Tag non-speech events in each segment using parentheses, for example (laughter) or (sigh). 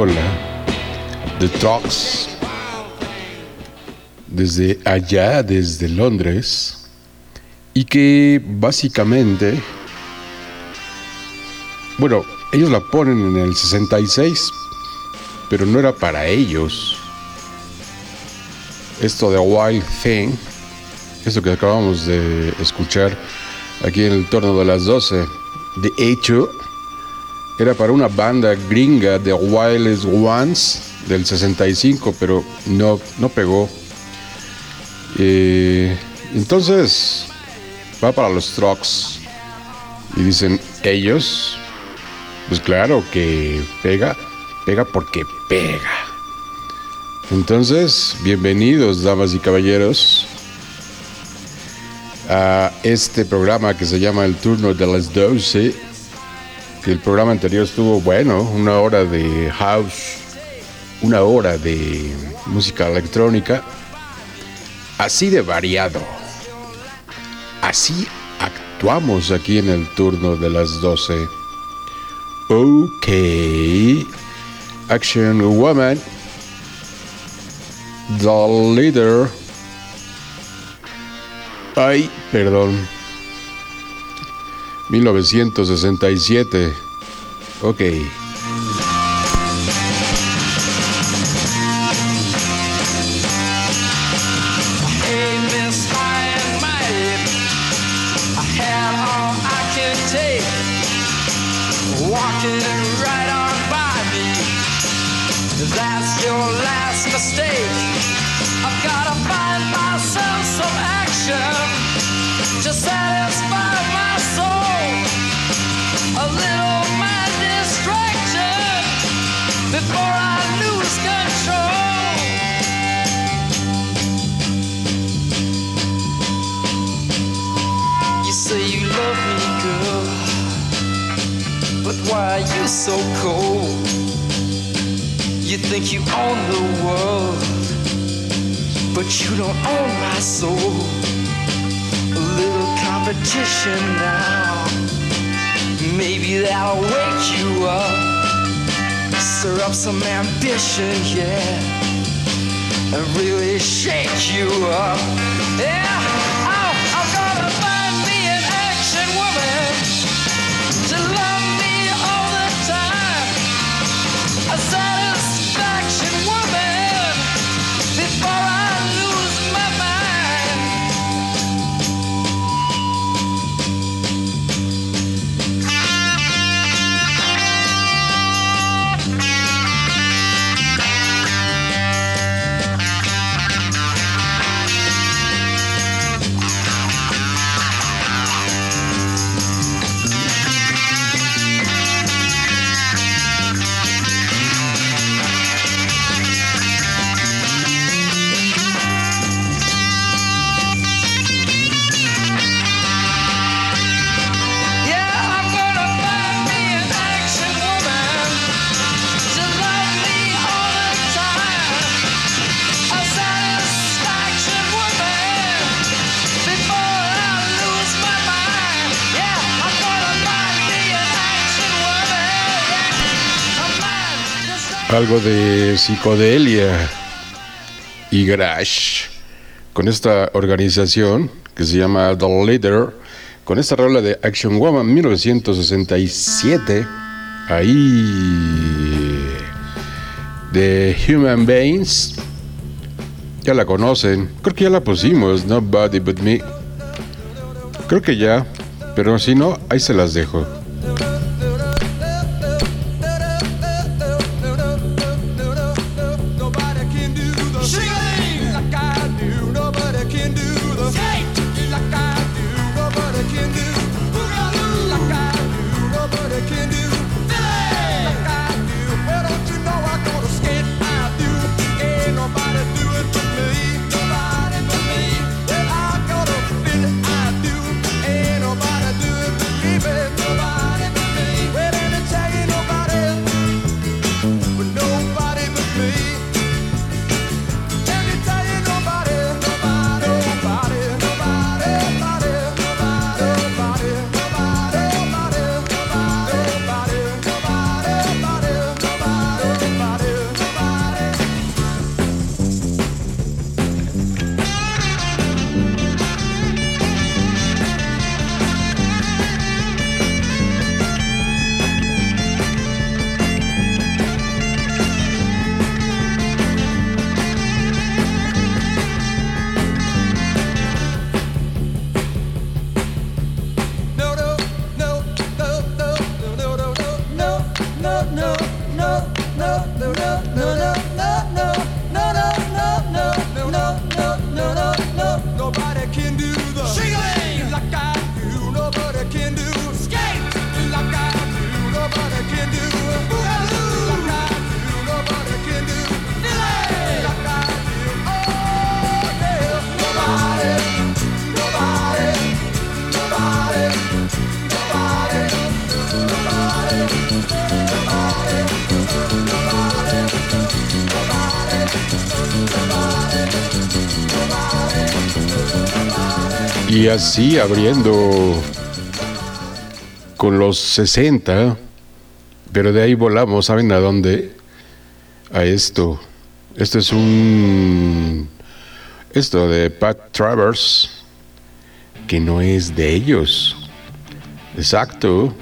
rola. The Talks, desde allá, desde Londres. Y que básicamente, bueno, ellos la ponen en el 66, pero no era para ellos. Esto de Wild Thing, esto que acabamos de escuchar aquí en el torno de las 12, de hecho, era para una banda gringa de Wildest Ones del 65, pero no, no pegó. Eh, entonces, va para los trucks. Y dicen ellos, pues claro que pega, pega porque pega. Entonces, bienvenidos, damas y caballeros, a este programa que se llama El Turno de las 12. Que el programa anterior estuvo bueno, una hora de house, una hora de música electrónica, así de variado. Así actuamos aquí en el turno de las 12. Ok. Action Woman. The Leader. Ay, perdón. 1967. Ok. Don't own my soul. A little competition now, maybe that'll wake you up. Stir up some ambition, yeah, and really shake you up. Algo de psicodelia y garage con esta organización que se llama The Leader, con esta rola de Action Woman 1967, ahí de Human Beings, ya la conocen, creo que ya la pusimos, Nobody But Me, creo que ya, pero si no, ahí se las dejo. Y así abriendo con los 60, pero de ahí volamos, ¿saben a dónde? A esto. Esto es un... Esto de Pat Travers, que no es de ellos. Exacto.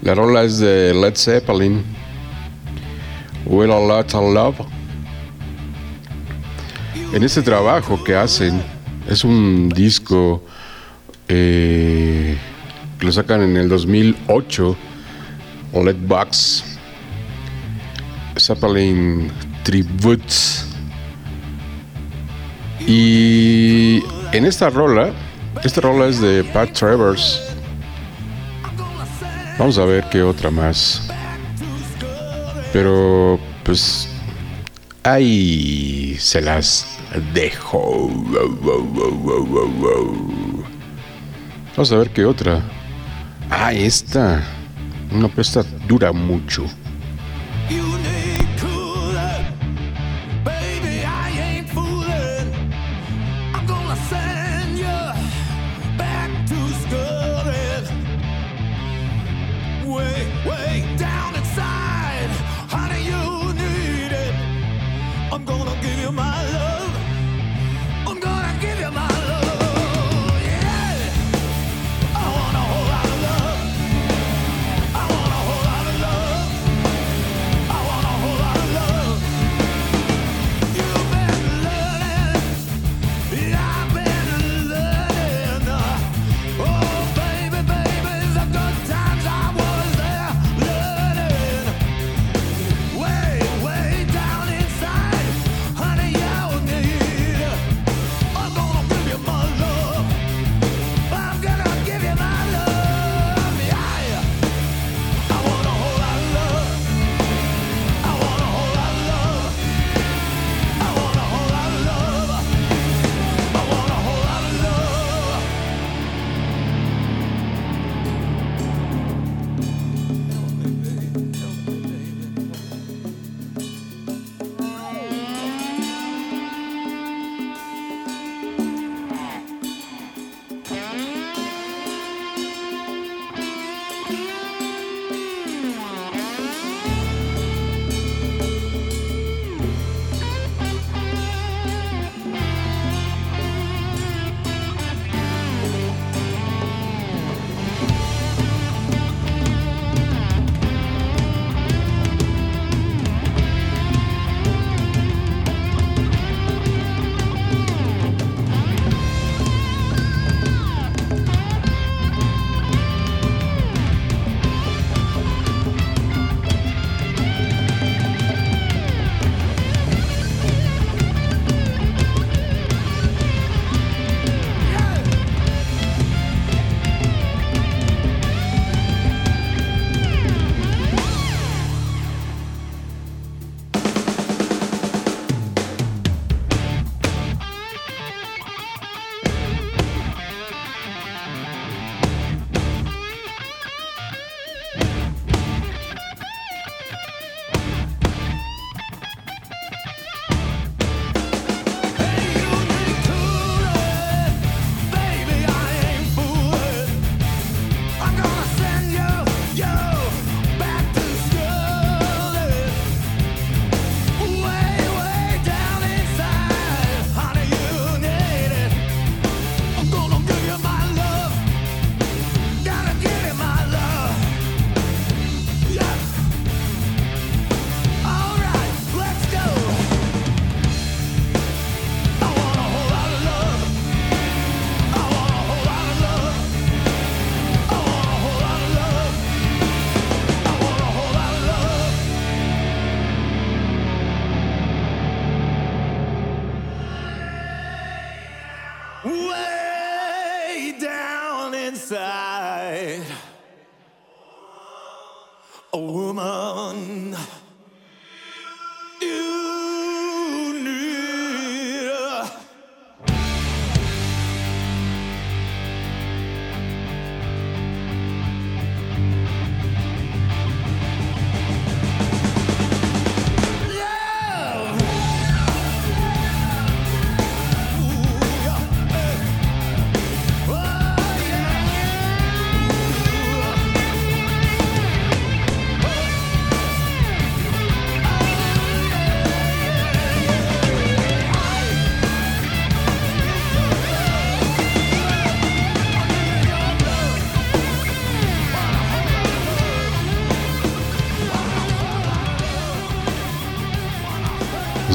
La rola es de Led Zeppelin. Will a Lot of Love. En este trabajo que hacen, es un disco eh, lo sacan en el 2008, Led Box, Zeppelin Tributes. Y en esta rola, esta rola es de Pat Travers. Vamos a ver qué otra más. Pero pues ahí se las dejo. Vamos a ver qué otra. Ah, esta. No, pero esta dura mucho.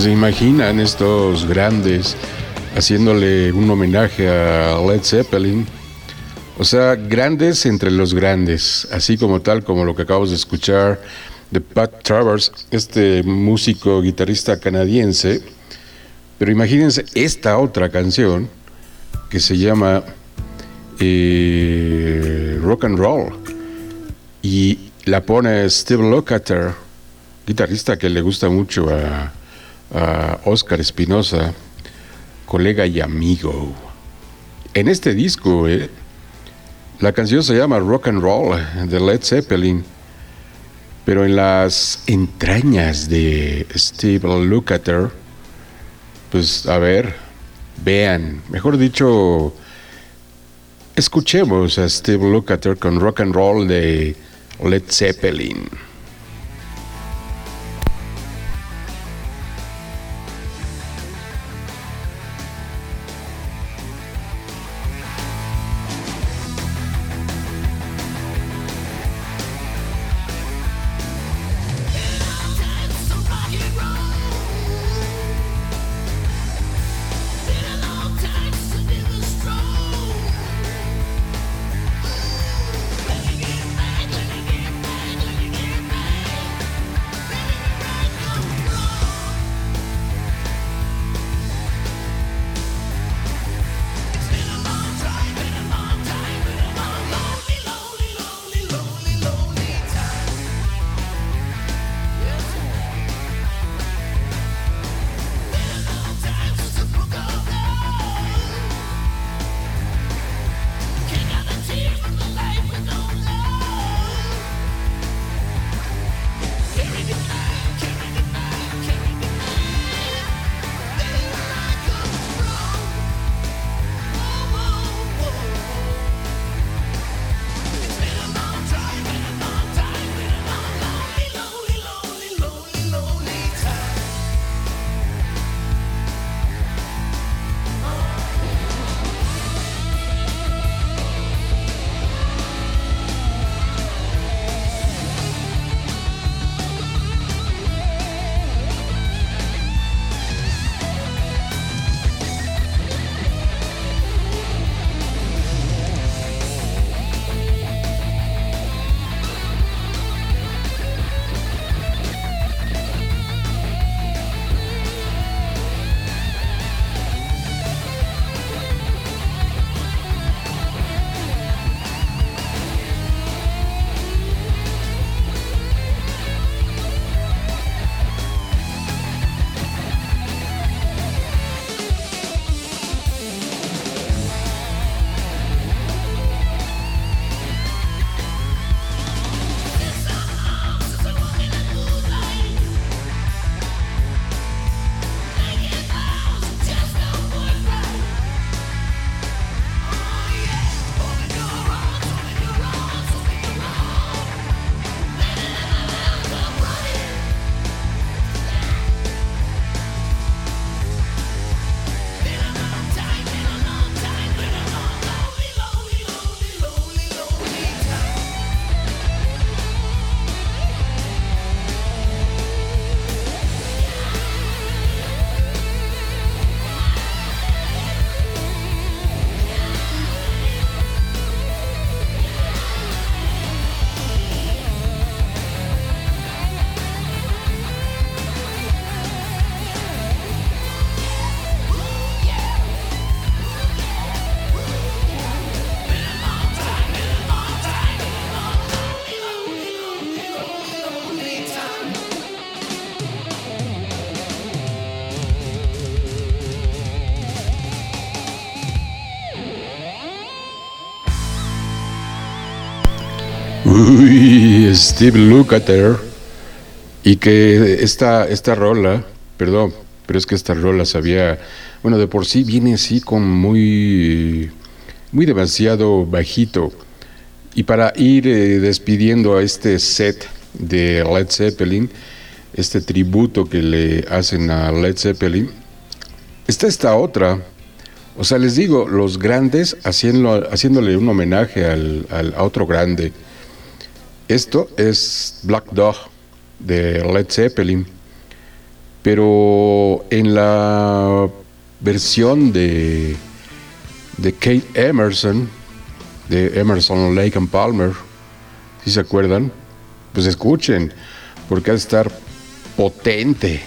¿Se imaginan estos grandes haciéndole un homenaje a Led Zeppelin? O sea, grandes entre los grandes, así como tal como lo que acabamos de escuchar de Pat Travers, este músico guitarrista canadiense. Pero imagínense esta otra canción que se llama eh, Rock and Roll y la pone Steve Lukather, guitarrista que le gusta mucho a a Oscar Espinosa, colega y amigo. En este disco, eh, la canción se llama Rock and Roll de Led Zeppelin, pero en las entrañas de Steve Lukather, pues a ver, vean, mejor dicho, escuchemos a Steve Lukather con Rock and Roll de Led Zeppelin. Steve Lukather y que esta, esta rola, perdón, pero es que esta rola sabía, bueno, de por sí viene así con muy, muy demasiado bajito. Y para ir eh, despidiendo a este set de Led Zeppelin, este tributo que le hacen a Led Zeppelin, está esta otra. O sea, les digo, los grandes haciendo, haciéndole un homenaje al, al, a otro grande. Esto es Black Dog de Led Zeppelin, pero en la versión de, de Kate Emerson, de Emerson Lake and Palmer, si se acuerdan, pues escuchen, porque ha de estar potente.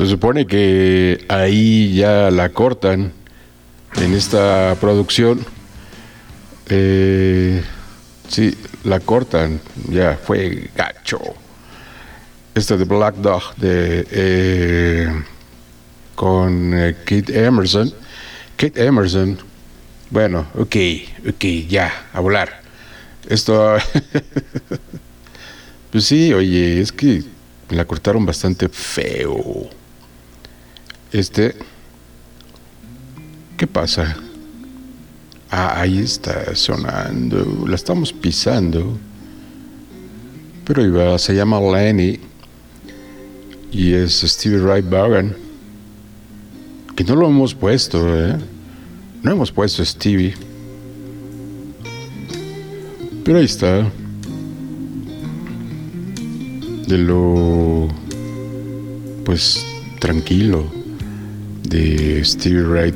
Se supone que ahí ya la cortan en esta producción. Eh, sí, la cortan, ya fue gacho. Esta de Black Dog de, eh, con eh, Kate Emerson. Kate Emerson, bueno, ok, ok, ya, a volar. Esto, (laughs) pues sí, oye, es que la cortaron bastante feo. Este, ¿qué pasa? Ah, ahí está sonando, la estamos pisando. Pero iba, se llama Lenny y es Stevie Ray Vaughan. Que no lo hemos puesto, ¿eh? No hemos puesto Stevie. Pero ahí está. de lo pues tranquilo de Stevie Ray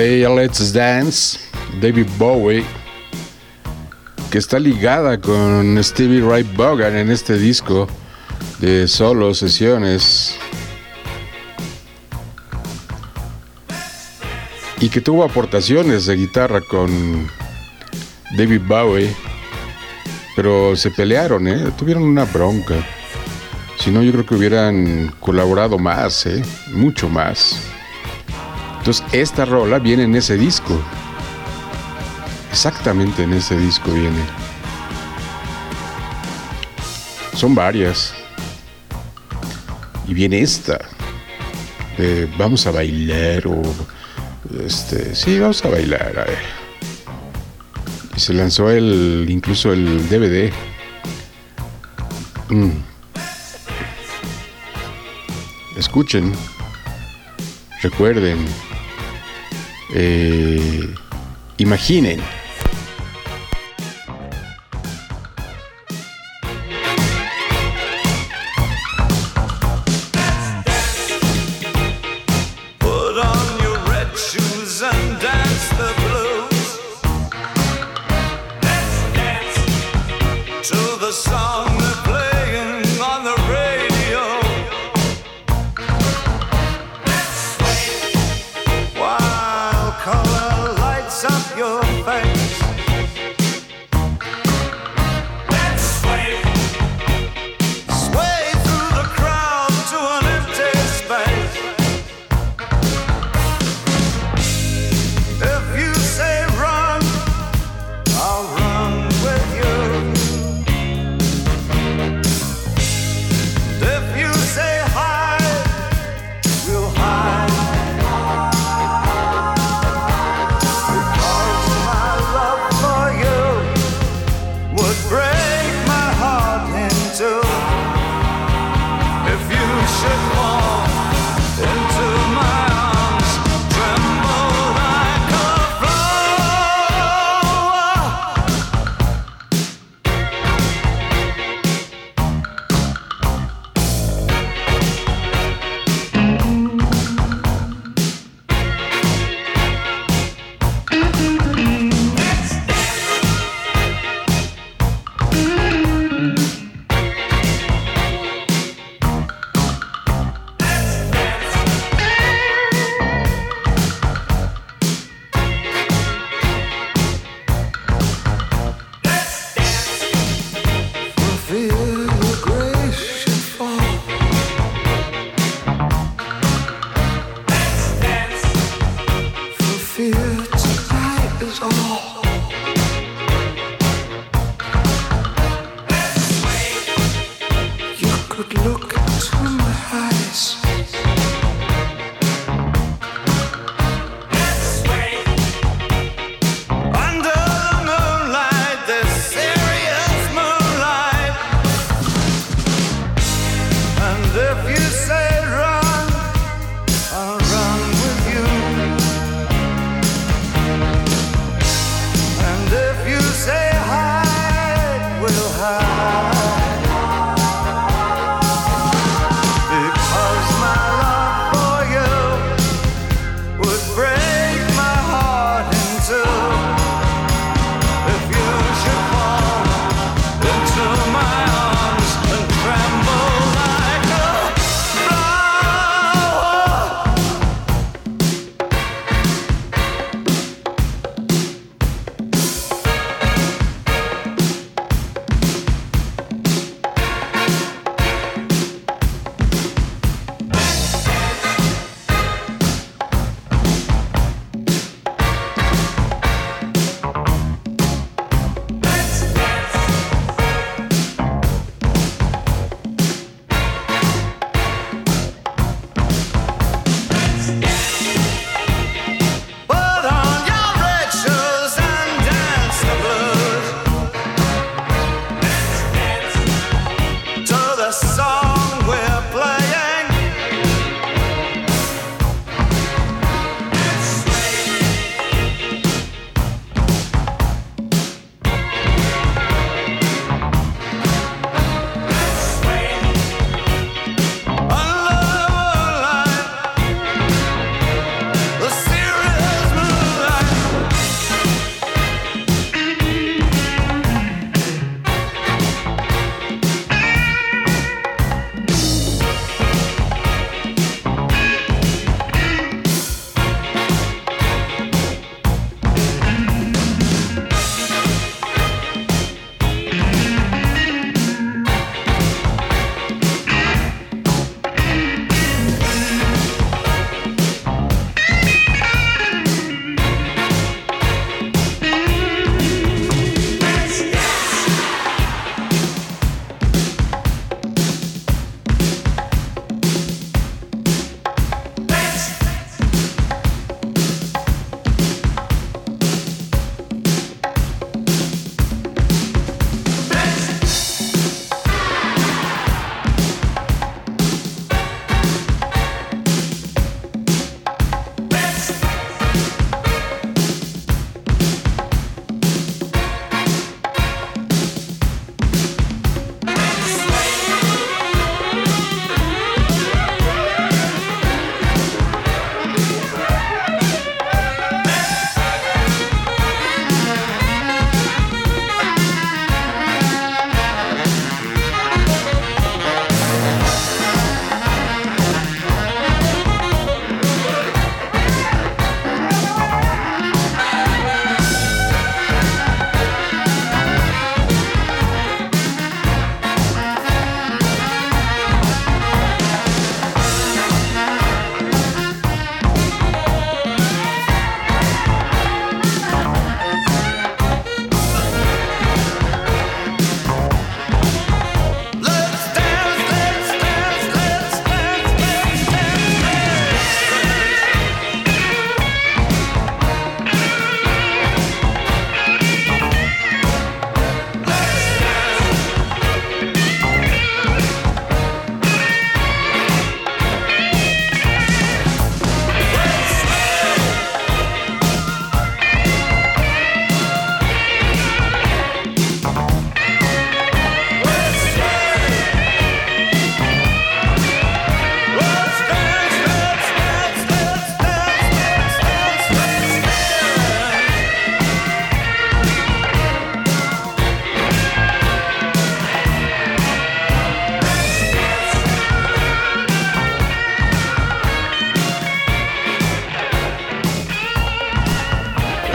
Let's Dance, David Bowie, que está ligada con Stevie Ray Vaughan en este disco de solo sesiones. Y que tuvo aportaciones de guitarra con David Bowie, pero se pelearon, ¿eh? tuvieron una bronca. Si no, yo creo que hubieran colaborado más, ¿eh? mucho más. Entonces, esta rola viene en ese disco. Exactamente en ese disco viene. Son varias. Y viene esta. De vamos a bailar o este, sí, vamos a bailar. A ver. Y se lanzó el incluso el DVD. Mm. Escuchen. Recuerden. Eh, imaginen.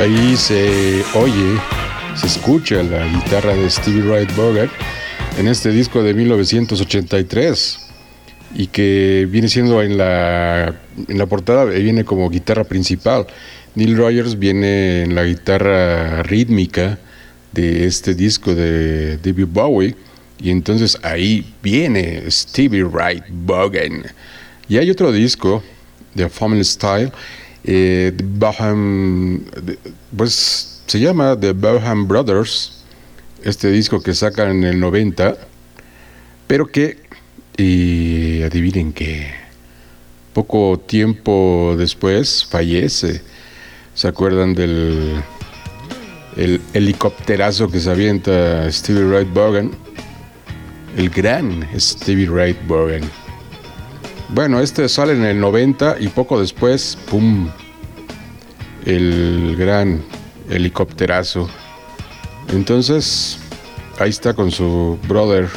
Ahí se oye, se escucha la guitarra de Stevie Wright Bogart en este disco de 1983 y que viene siendo en la, en la portada, viene como guitarra principal. Neil Rogers viene en la guitarra rítmica de este disco de David Bowie y entonces ahí viene Stevie Wright Bogan. Y hay otro disco de Family Style, eh, pues se llama The Boham Brothers, este disco que sacan en el 90, pero que, y adivinen que poco tiempo después fallece. ¿Se acuerdan del el helicópterazo que se avienta Stevie Wright Bogan? El gran Stevie Wright Bogan. Bueno, este sale en el 90 y poco después, ¡pum! El gran helicópterazo. Entonces, ahí está con su brother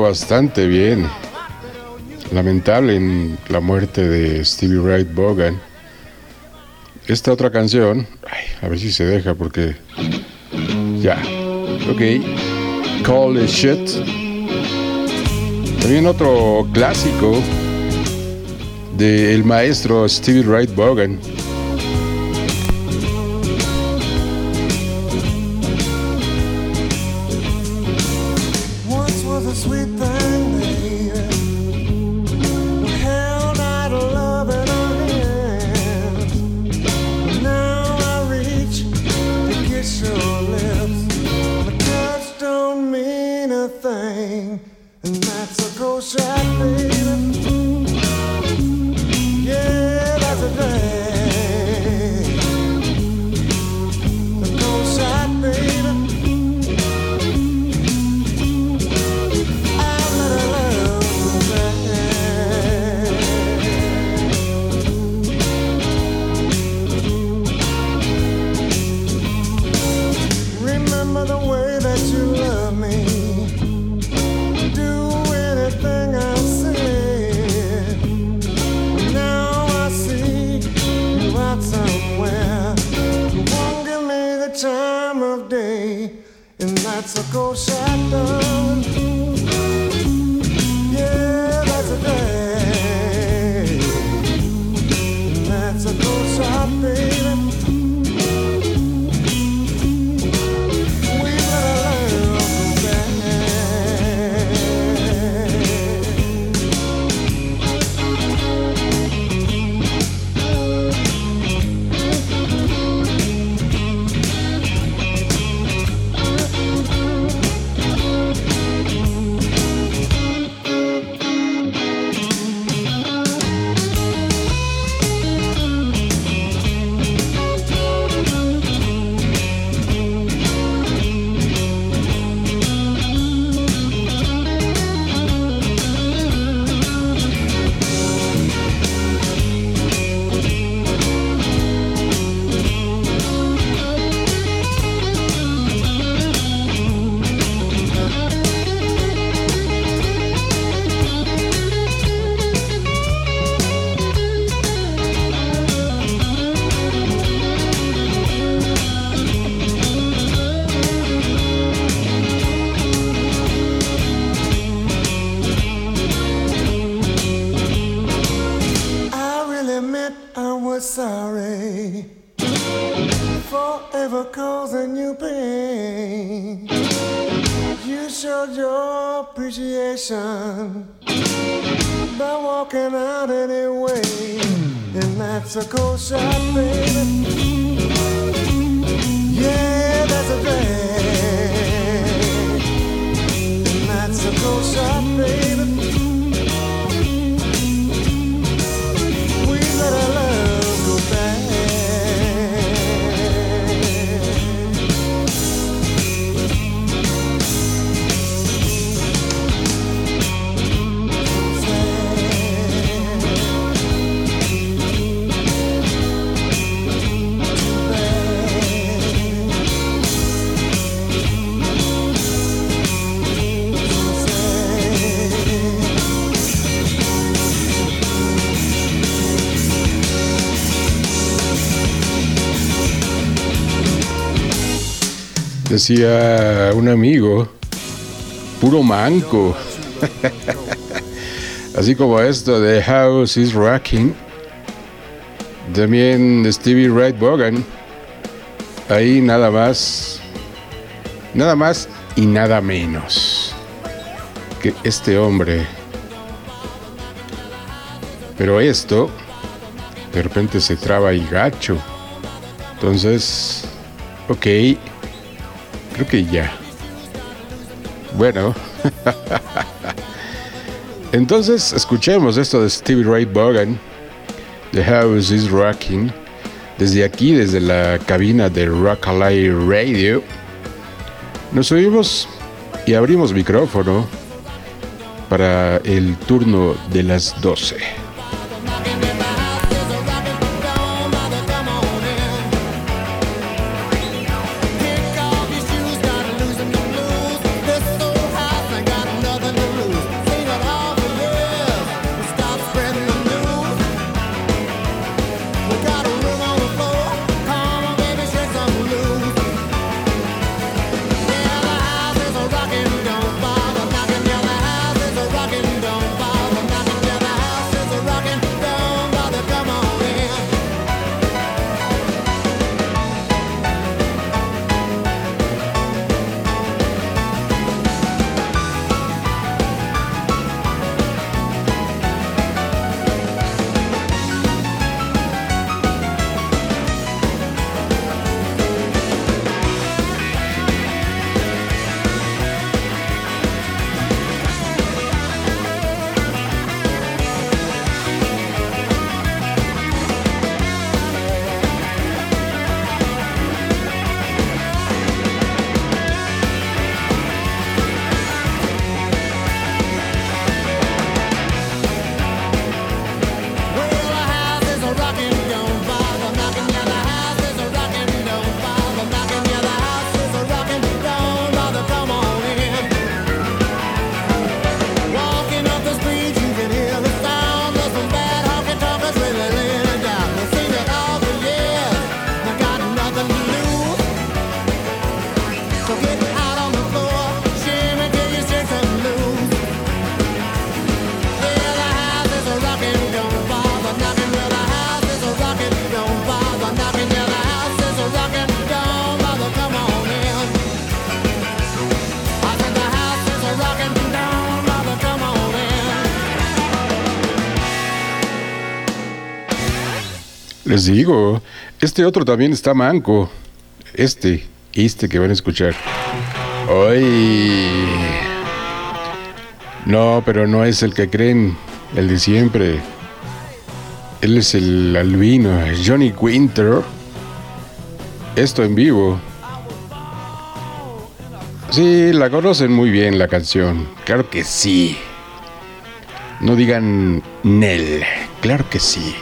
bastante bien. Lamentable en la muerte de Stevie Wright Bogan. Esta otra canción, a ver si se deja porque ya. Ok. Call the shit. También otro clásico del maestro Stevie Wright Bogan. nothing. Decía un amigo, puro manco. (laughs) Así como esto de House is Rocking. También Stevie Ray Bogan. Ahí nada más. Nada más y nada menos que este hombre. Pero esto de repente se traba y gacho. Entonces, ok. Creo que ya. Bueno. (laughs) Entonces, escuchemos esto de Stevie Ray Vaughan. The House is Rocking. Desde aquí, desde la cabina de Rock Alive Radio. Nos oímos y abrimos micrófono para el turno de las 12. Digo, este otro también está manco. Este, este que van a escuchar. Ay. No, pero no es el que creen, el de siempre. Él es el albino, Johnny Winter. Esto en vivo. Sí, la conocen muy bien la canción. Claro que sí. No digan Nel. Claro que sí.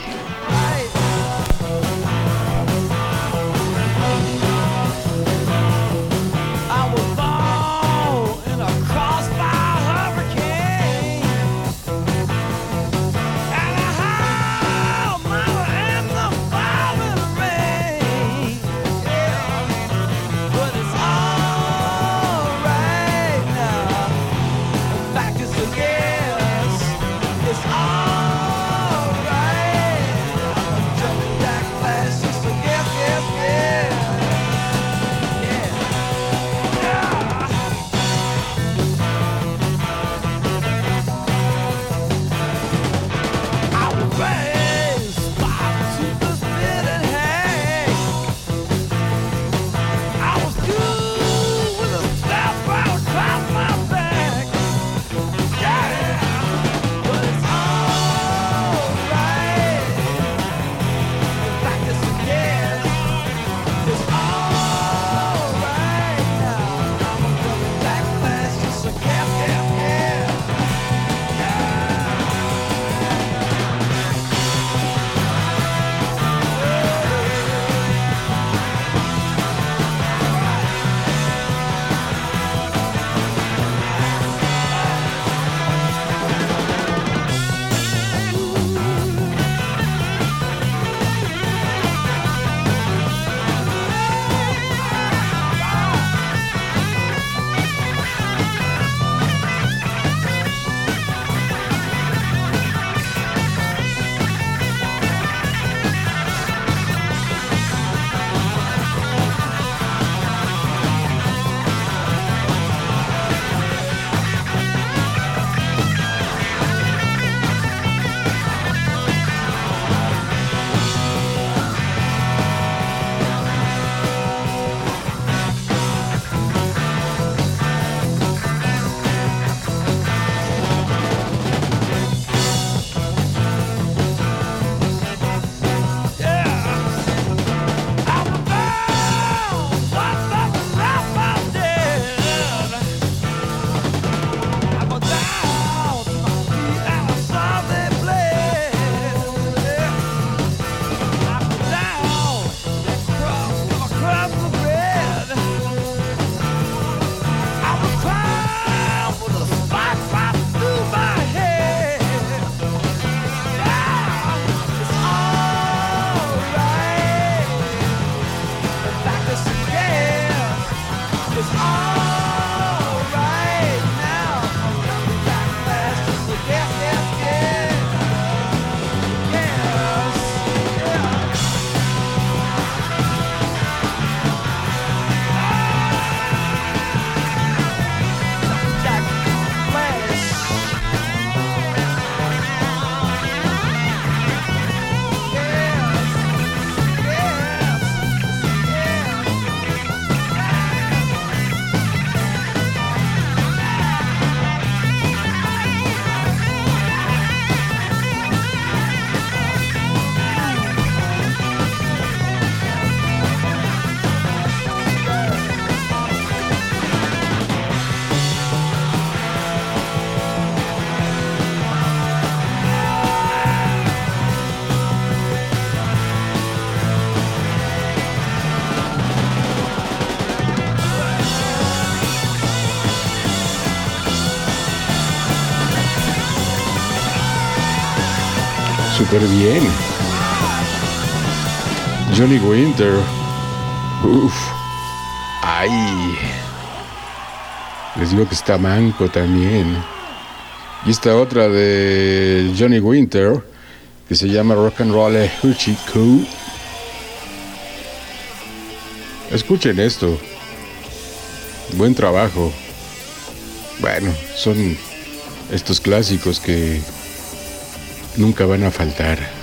Súper bien. Johnny Winter. Uf. Ay. Les digo que está manco también. Y esta otra de Johnny Winter, que se llama Rock and Roll Coo. Escuchen esto. Buen trabajo. Bueno, son estos clásicos que nunca van a faltar.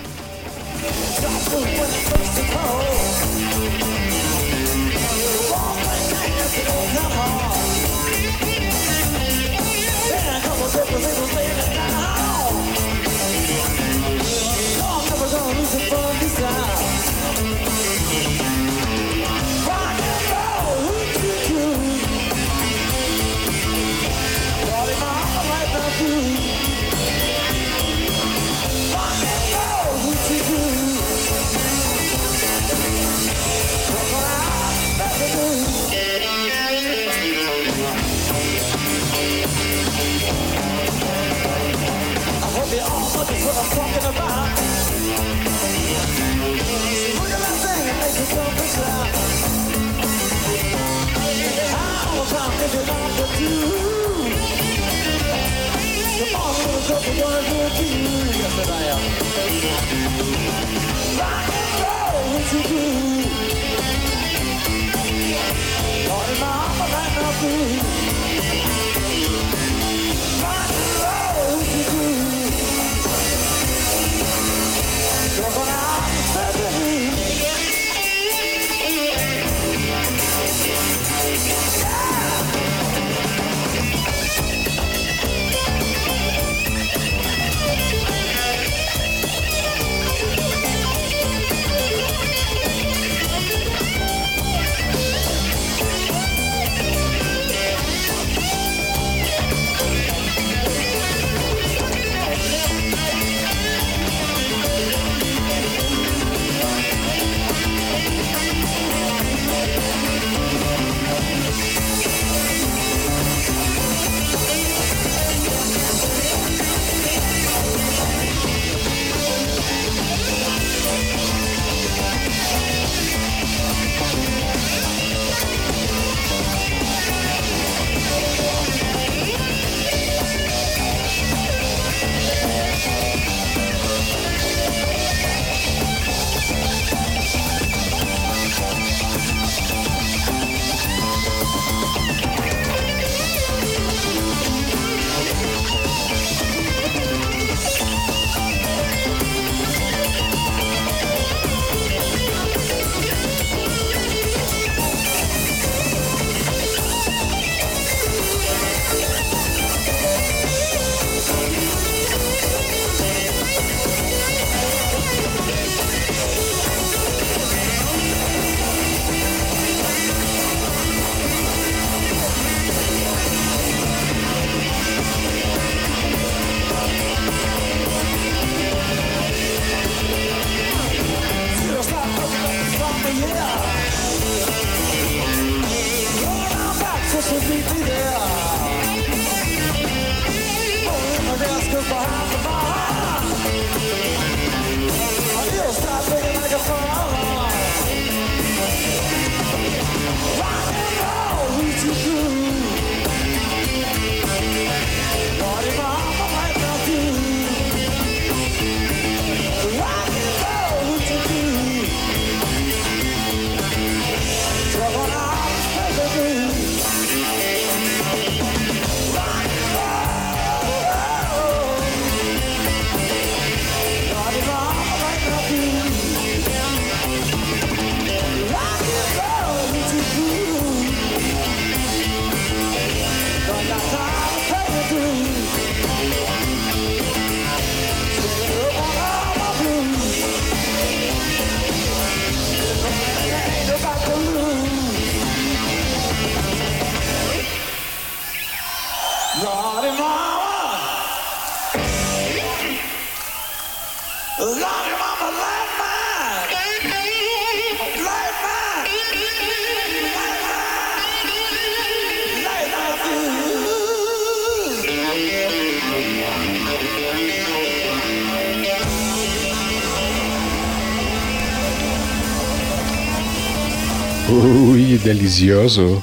Delicioso.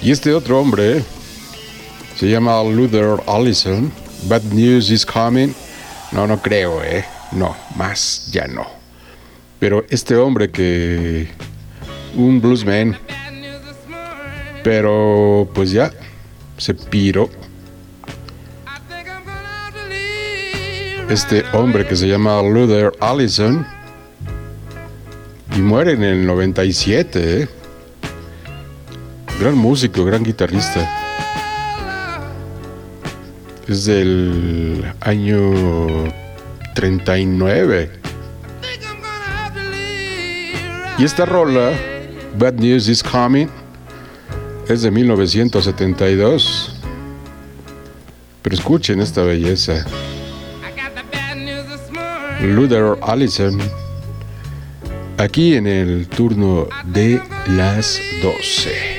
Y este otro hombre se llama Luther Allison. Bad News is Coming. No, no creo, ¿eh? No, más ya no. Pero este hombre que... Un bluesman. Pero pues ya, se piró. Este hombre que se llama Luther Allison y muere en el 97. ¿eh? Gran músico, gran guitarrista. Es del año 39. Y esta rola, Bad News is Coming, es de 1972. Pero escuchen esta belleza. Luther Allison aquí en el turno de las 12.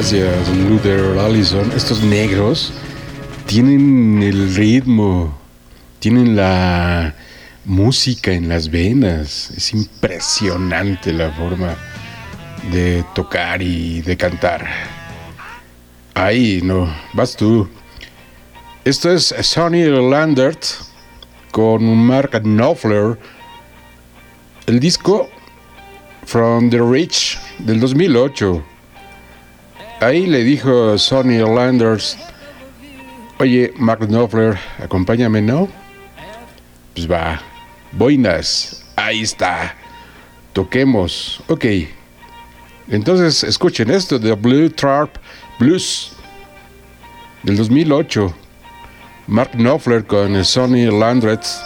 Gracias, Luther Allison. Estos negros tienen el ritmo, tienen la música en las venas. Es impresionante la forma de tocar y de cantar. Ahí, no, vas tú. Esto es Sonny Landert con Mark Knopfler. El disco From the Rich del 2008. Ahí le dijo Sonny Landers, oye, Mark Knopfler, acompáñame, ¿no? Pues va, boinas, ahí está, toquemos, ok. Entonces escuchen esto de Blue Trap Blues del 2008. Mark Knopfler con Sonny Landers.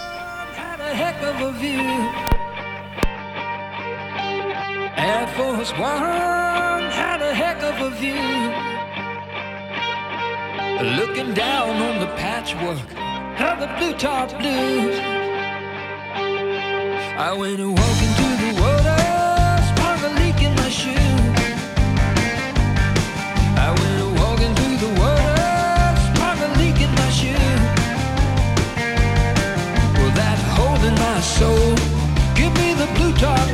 Looking down on the patchwork of the blue top blues. I went and walked into the water, spark a leak in my shoe. I went and walked into the water, spark a leak in my shoe. Well, that hole in my soul, give me the blue top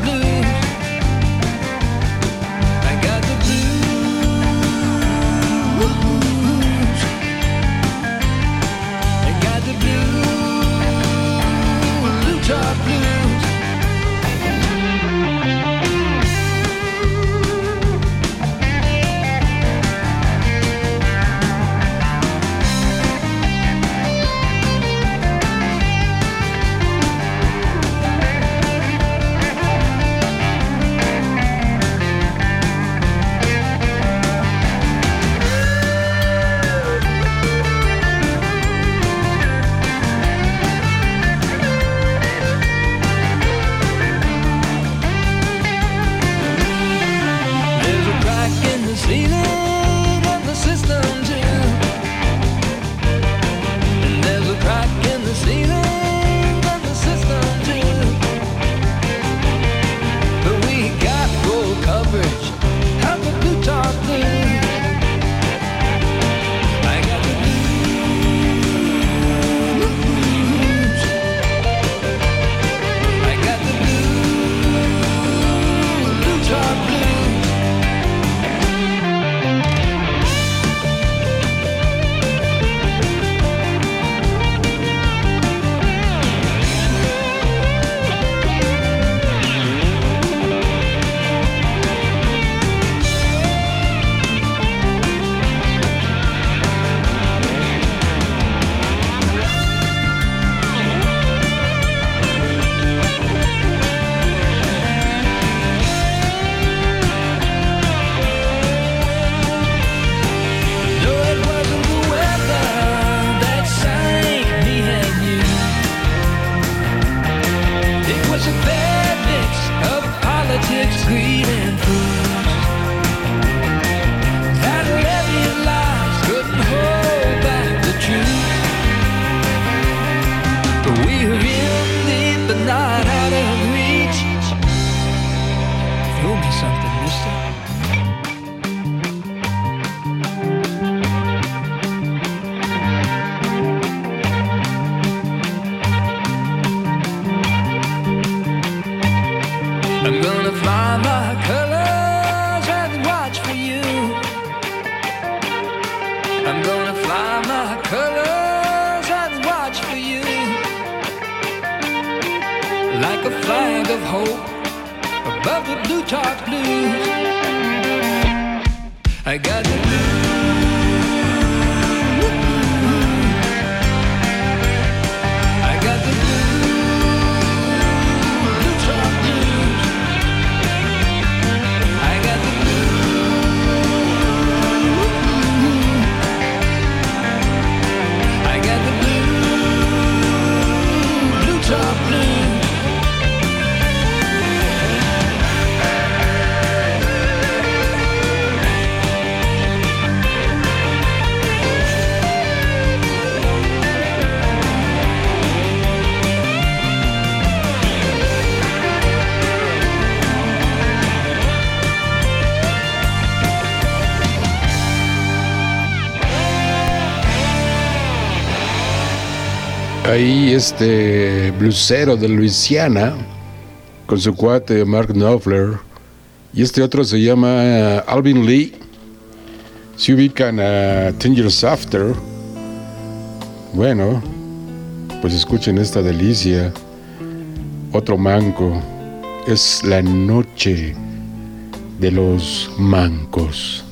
not out of reach. Throw me something, ahí este blusero de Luisiana con su cuate Mark Knopfler y este otro se llama Alvin Lee. Se ubican a Ten Years After. Bueno, pues escuchen esta delicia. Otro manco. Es la noche de los mancos.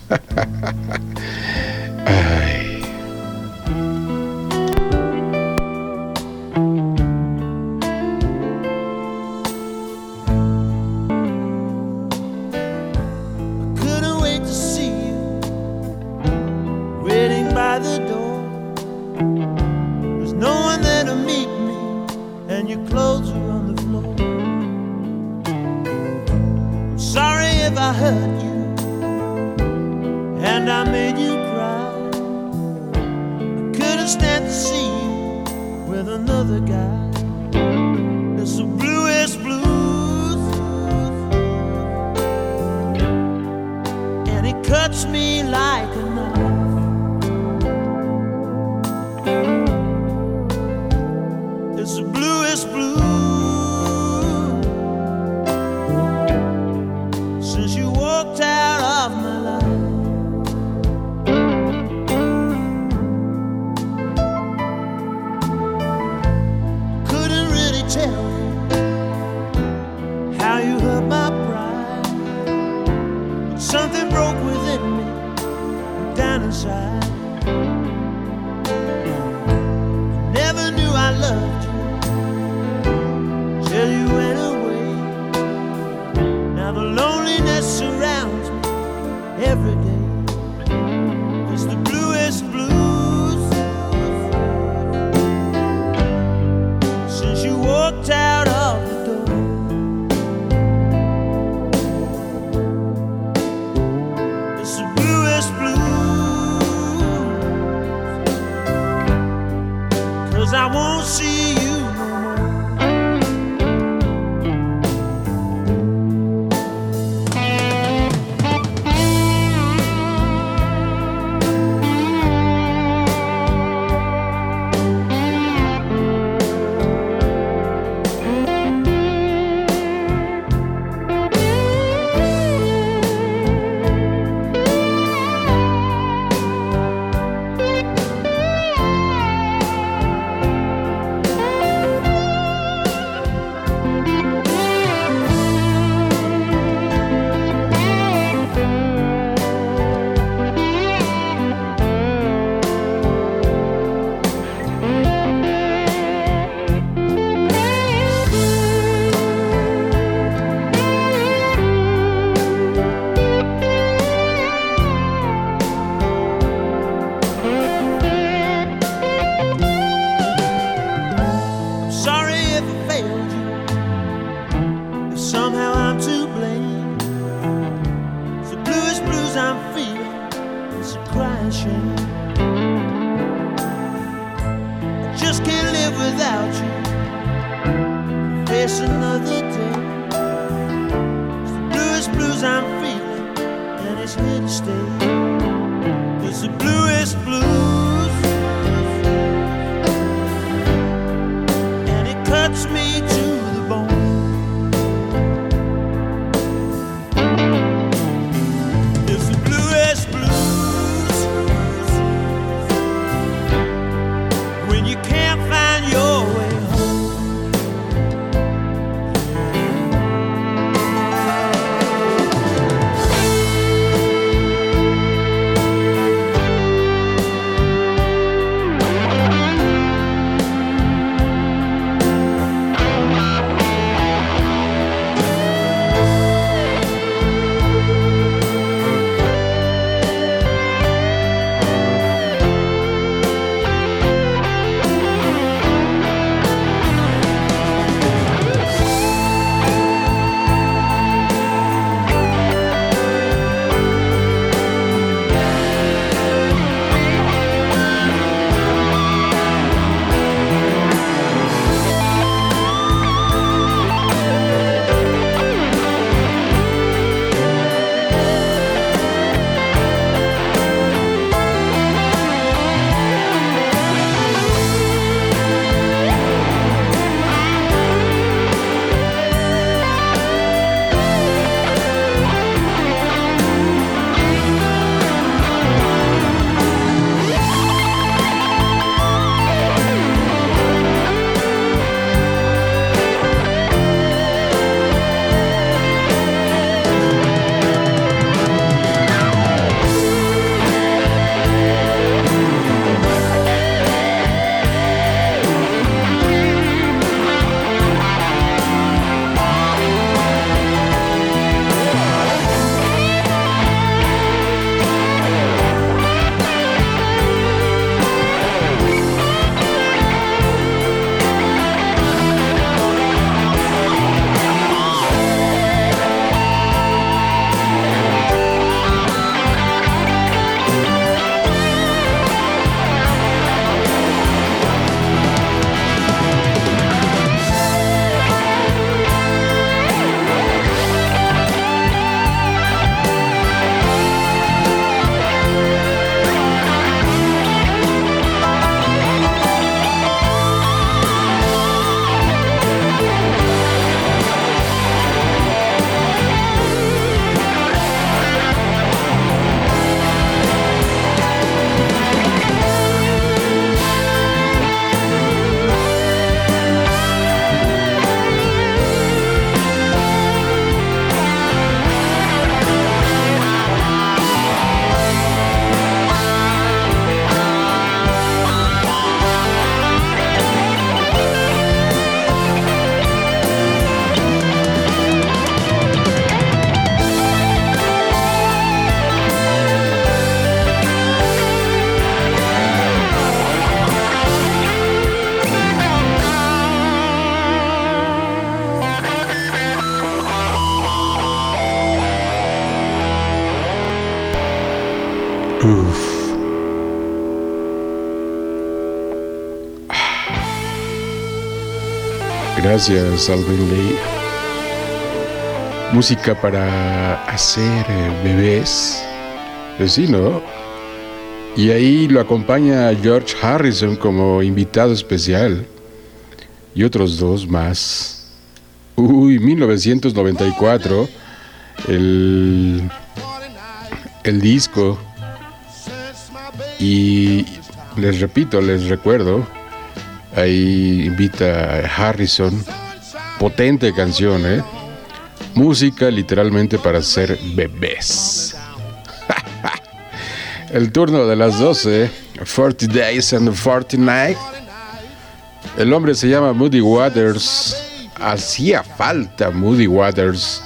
Gracias, Alvin Lee. Música para hacer eh, bebés. Pues sí, ¿no? Y ahí lo acompaña George Harrison como invitado especial. Y otros dos más. Uy, 1994. El, el disco. Y les repito, les recuerdo Ahí invita a Harrison. Potente canción, ¿eh? Música literalmente para ser bebés. (laughs) El turno de las 12, 40 Days and 40 Nights. El hombre se llama Moody Waters. Hacía falta Moody Waters.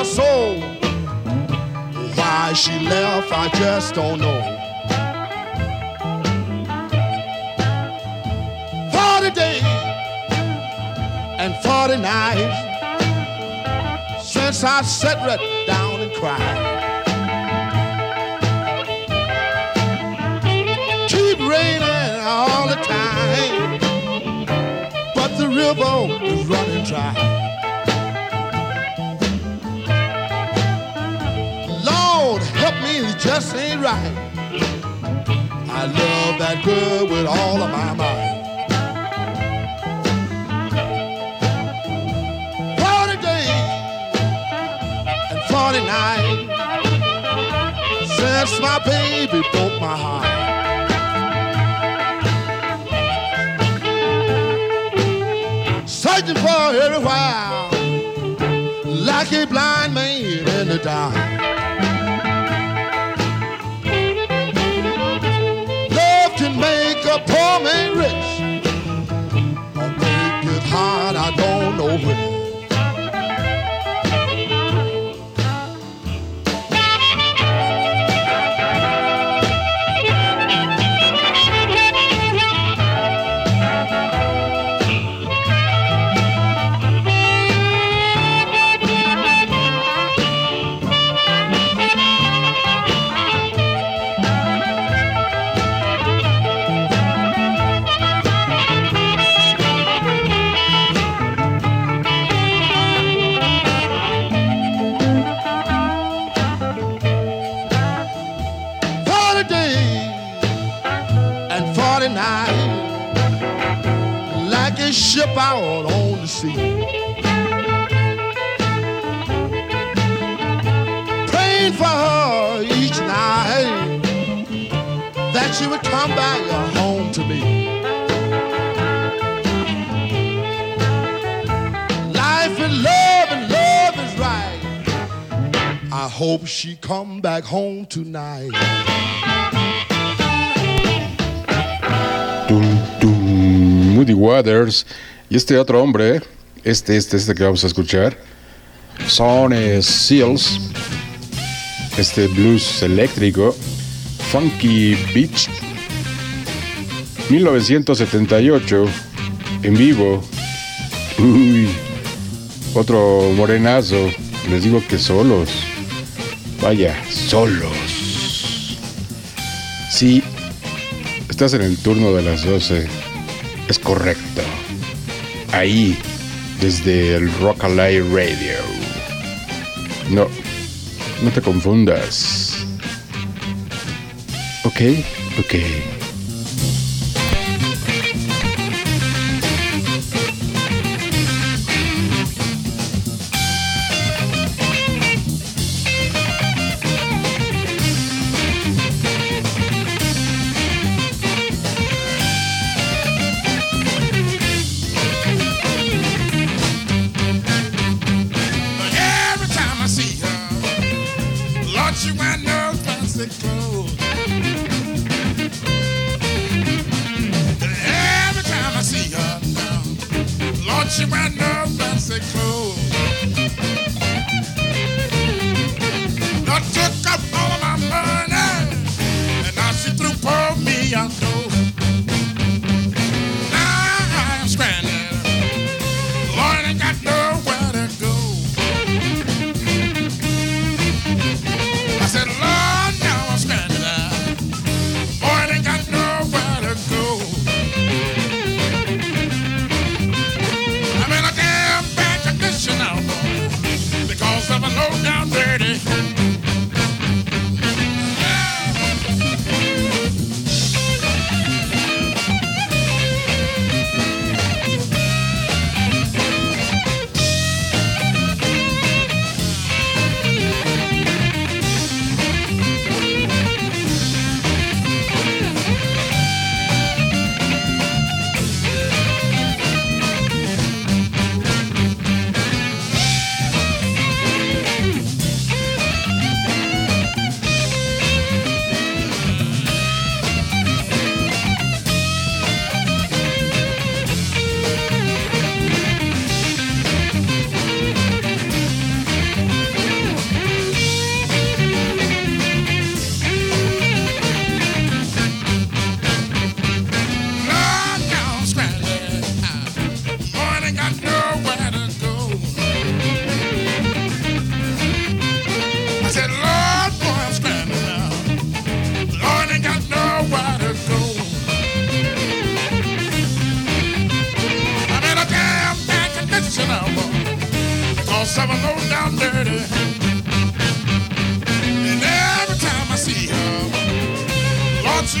Her so. Why she left, I just don't know. Forty days and forty nights since I sat right down and cried. Keep raining all the time, but the river is running dry. It just ain't right. I love that girl with all of my mind. Forty days and forty nights since my baby broke my heart. Searching for every while, like a blind man in the dark. A poor man rich hope she come back home tonight. Dum, dum, Moody Waters Y este otro hombre, este, este, este que vamos a escuchar, son Seals, este blues eléctrico, Funky Beach, 1978, en vivo. Uy, otro morenazo, les digo que solos. Vaya, solos. Sí, estás en el turno de las 12. Es correcto ahí desde el Rock Alive Radio. No, no te confundas. Ok, ok.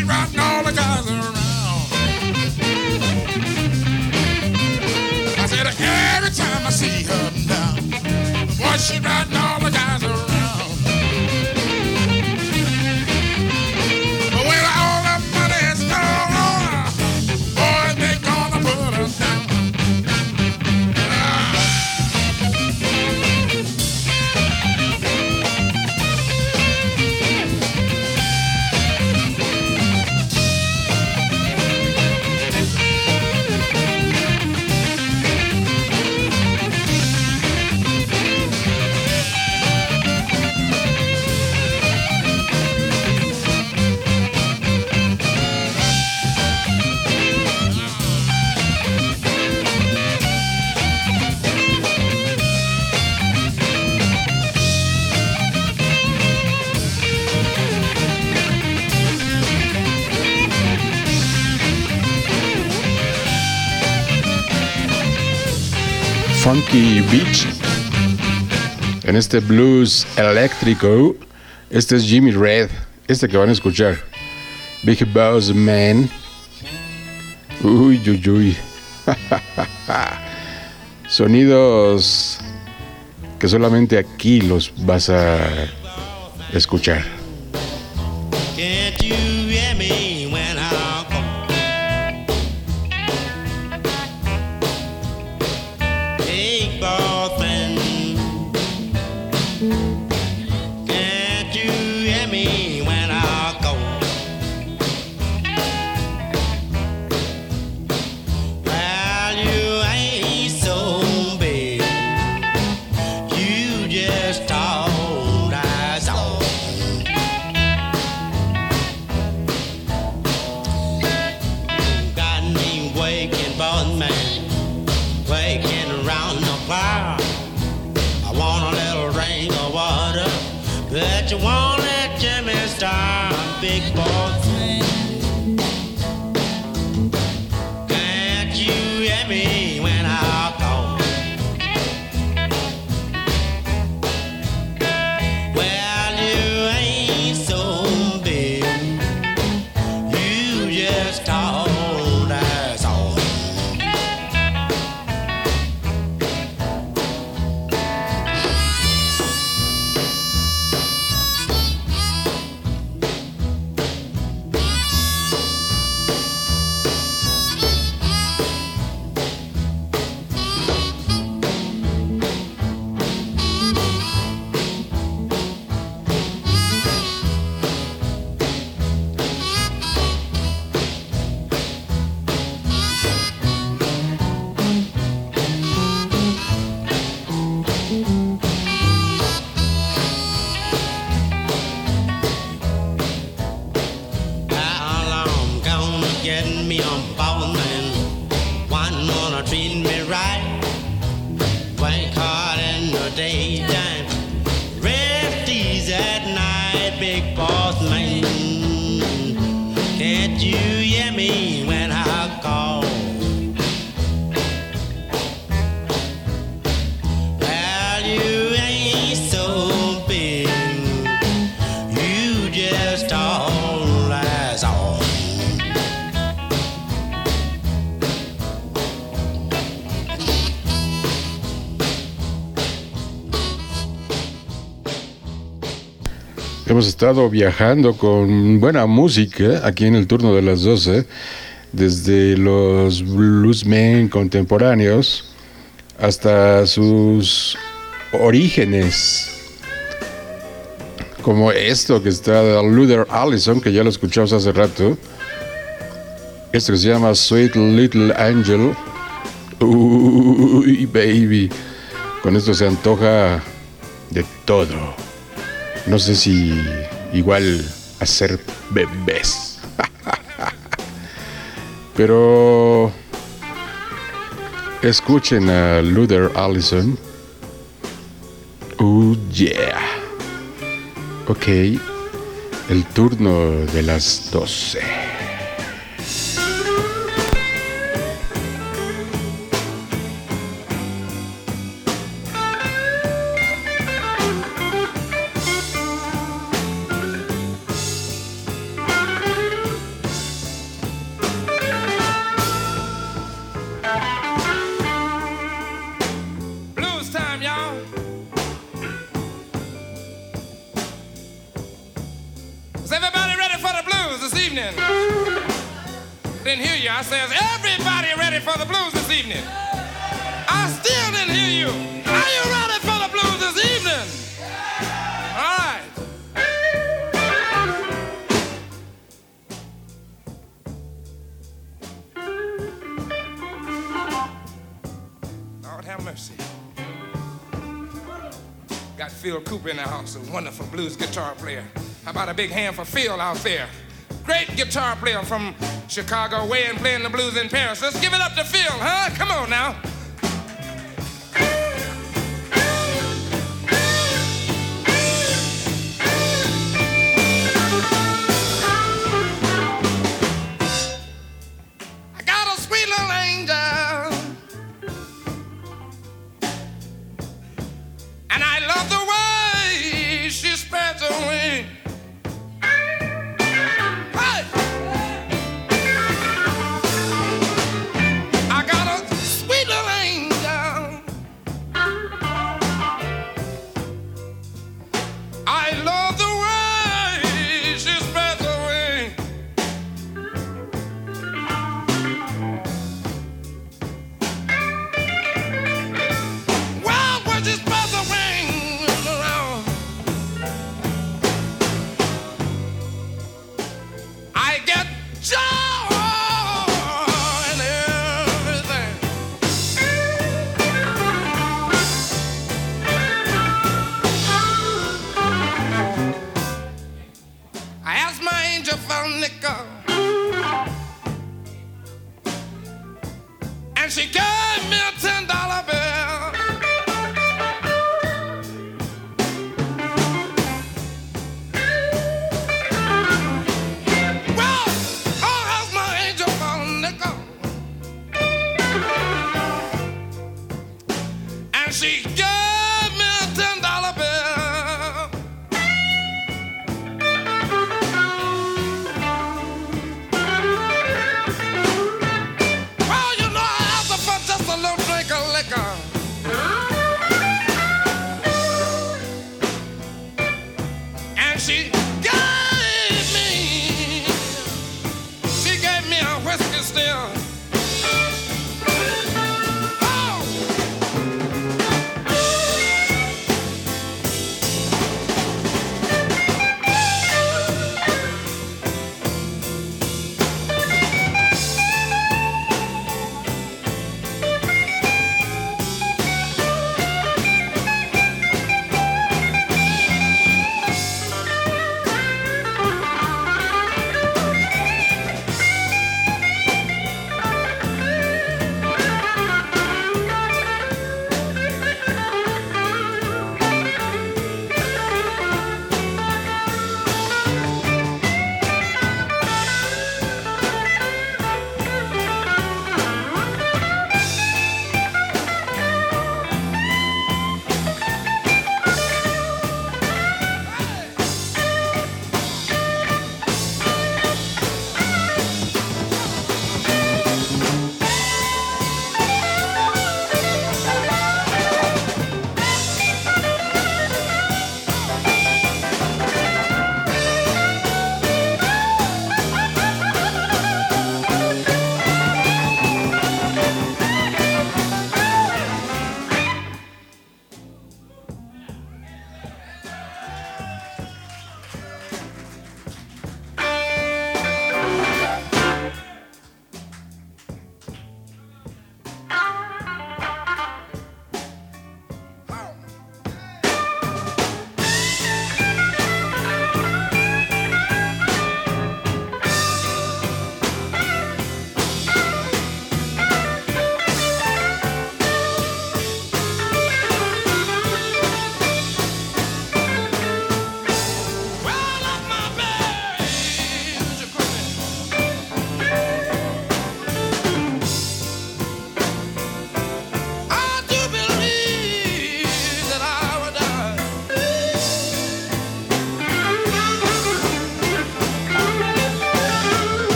Lord, she riding all the guys around. I said every time I see her now, boy, she riding all Beach. En este blues eléctrico, este es Jimmy Red, este que van a escuchar. Big Boss Man. Uy, uy, uy. (laughs) Sonidos que solamente aquí los vas a escuchar. Estado viajando con buena música aquí en el turno de las 12, desde los bluesmen contemporáneos hasta sus orígenes, como esto que está de Luther Allison, que ya lo escuchamos hace rato, esto que se llama Sweet Little Angel. Uy, baby, con esto se antoja de todo. No sé si igual hacer bebés. (laughs) Pero escuchen a Luther Allison. Oh yeah. Ok. El turno de las 12. big hand for Phil out there. Great guitar player from Chicago, way and playing the blues in Paris. Let's give it up to Phil, huh? Come on now.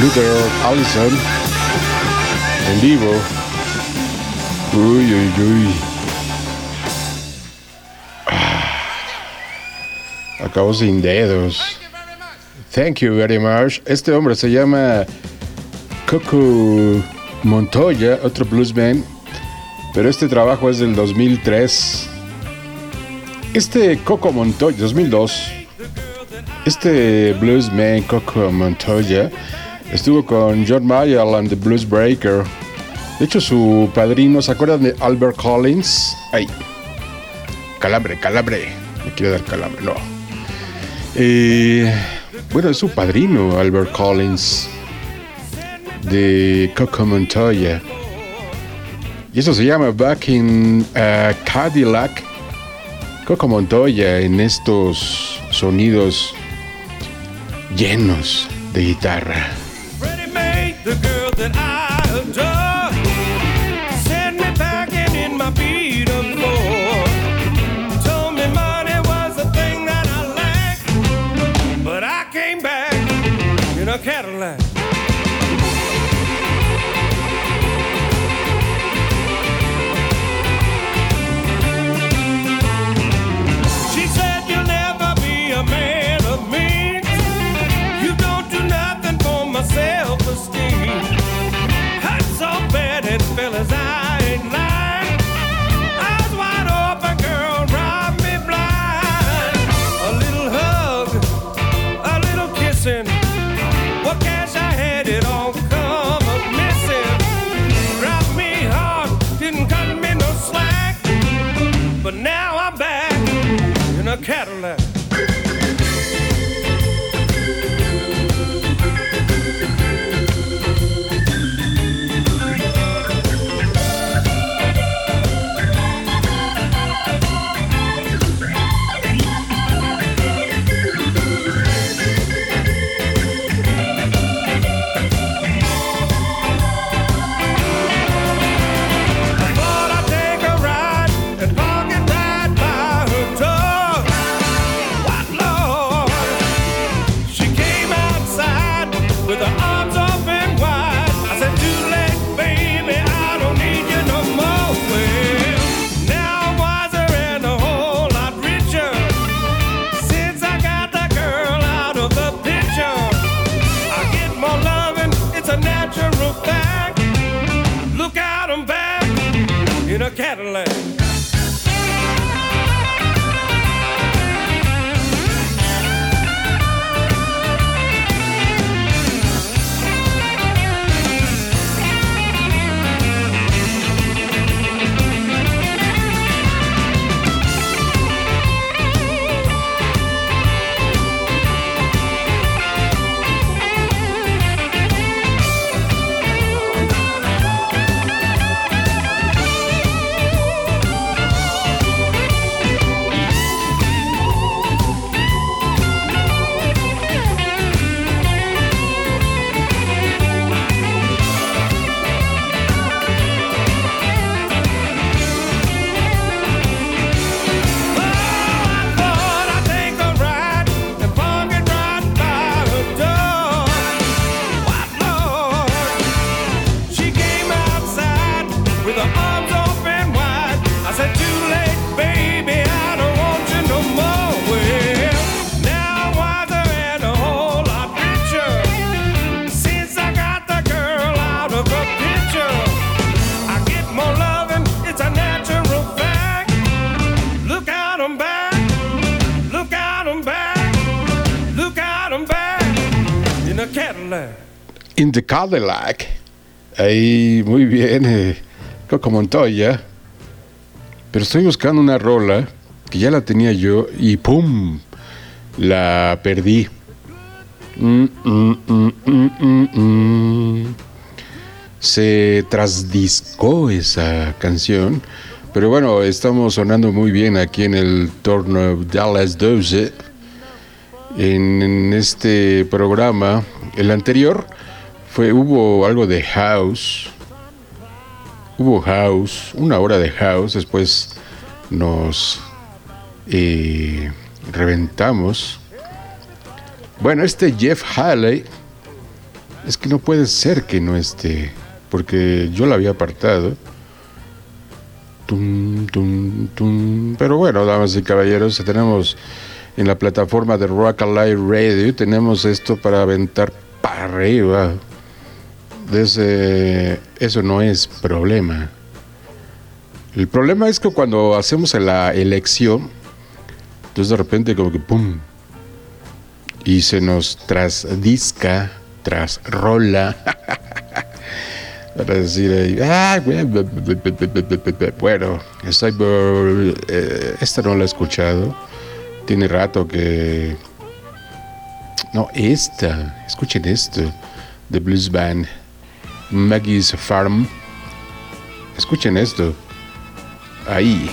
Luther Allison en vivo. Uy, uy, uy. Ah. Acabó sin dedos. Thank you very much. Este hombre se llama Coco Montoya, otro bluesman. Pero este trabajo es del 2003. Este Coco Montoya, 2002. Este bluesman Coco Montoya estuvo con John Mayall and the Blues Breaker. De hecho, su padrino, ¿se acuerdan de Albert Collins? Ay, calambre, calambre. Me quiere dar calambre, no. Eh, bueno, es su padrino, Albert Collins, de Coco Montoya. Y eso se llama Back in uh, Cadillac. Coco Montoya en estos sonidos llenos de guitarra. Cadillac. Ahí, muy bien, eh, Coco Montoya. Pero estoy buscando una rola que ya la tenía yo y ¡pum! La perdí. Mm, mm, mm, mm, mm, mm. Se trasdiscó esa canción. Pero bueno, estamos sonando muy bien aquí en el torno Dallas 12. En, en este programa, el anterior, fue, hubo algo de house. Hubo house, una hora de house. Después nos eh, reventamos Bueno, este Jeff Haley, es que no puede ser que no esté, porque yo lo había apartado. Tum, tum, tum. Pero bueno, damas y caballeros, tenemos en la plataforma de Rock Alive Radio, tenemos esto para aventar para arriba. Desde, eso no es problema. El problema es que cuando hacemos la elección, entonces de repente como que pum, y se nos trasdisca, trasrola. (laughs) Para decir bueno, eh, esta no la he escuchado. Tiene rato que. No, esta, escuchen esto, de Blues Band, Maggie's Farm. Escuchen esto, ahí.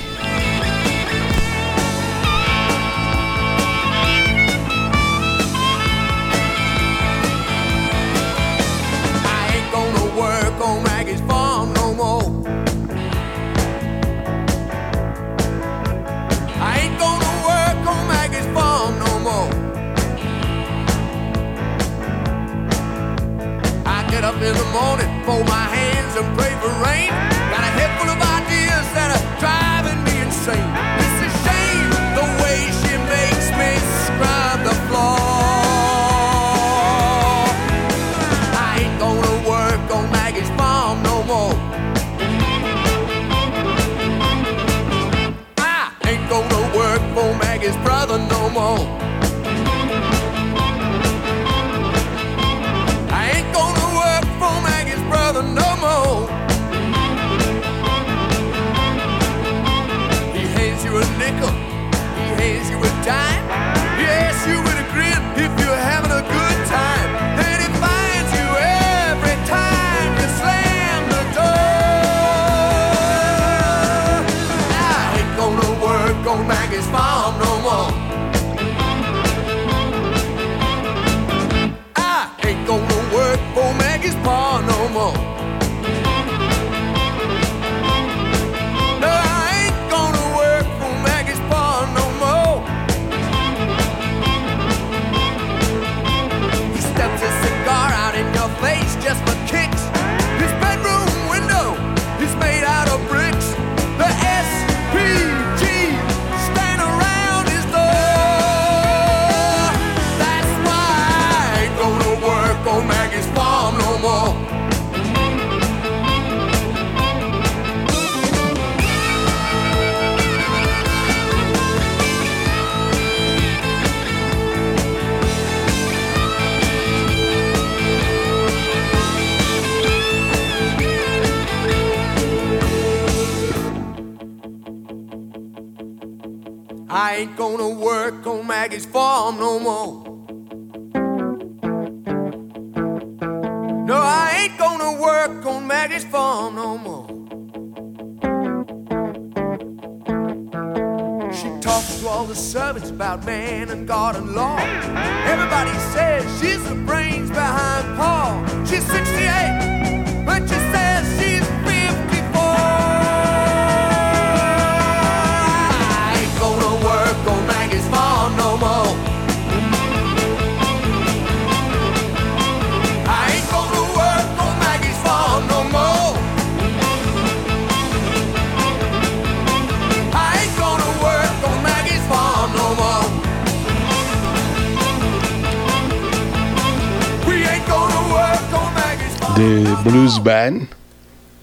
Band.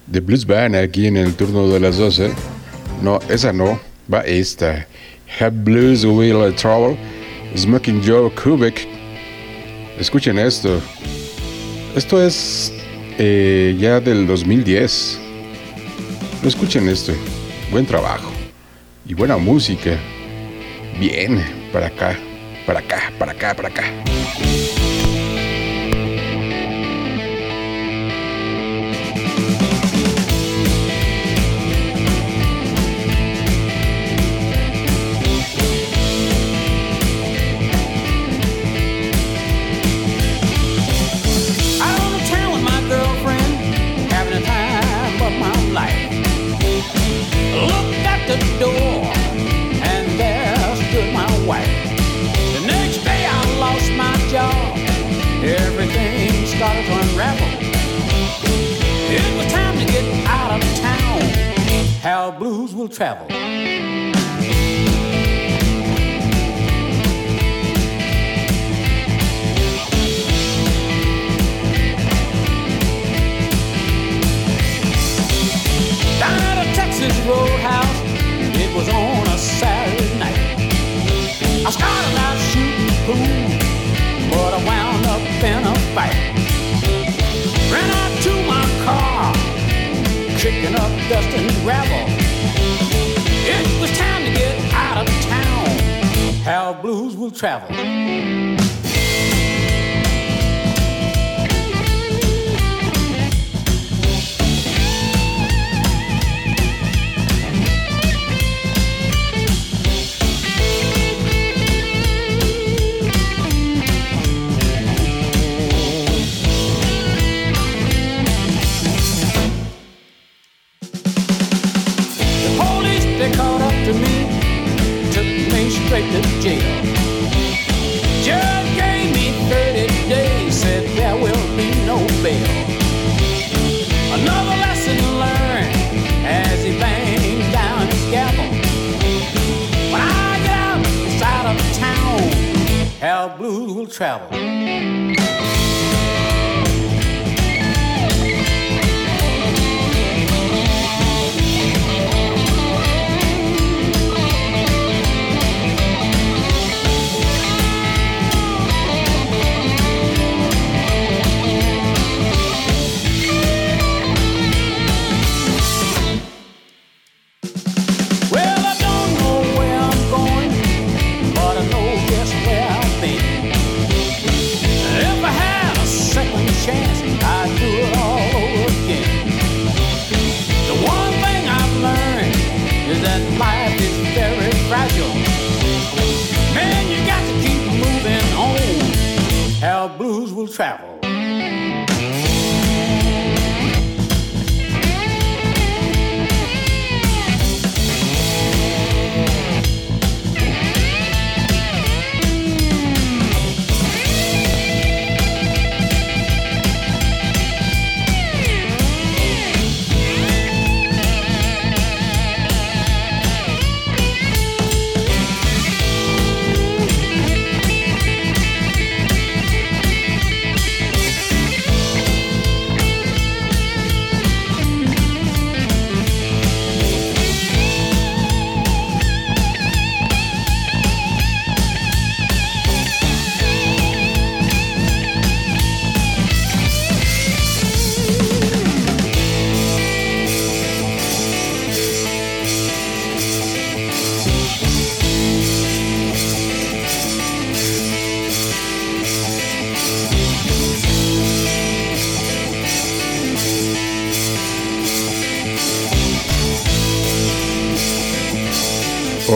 De Blues Band aquí en el turno de las 12. No, esa no. Va esta. Have Blues Will Trouble. Smoking Joe Kubik. Escuchen esto. Esto es eh, ya del 2010. No escuchen esto. Buen trabajo. Y buena música. Bien. Para acá. Para acá. Para acá. Para acá.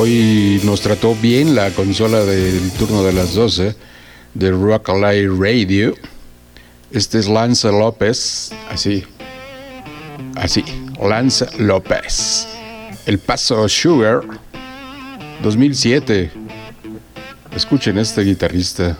hoy nos trató bien la consola del turno de las 12 de Rock Alive Radio. Este es Lanza López, así, así, Lanza López. El Paso Sugar, 2007. Escuchen este guitarrista.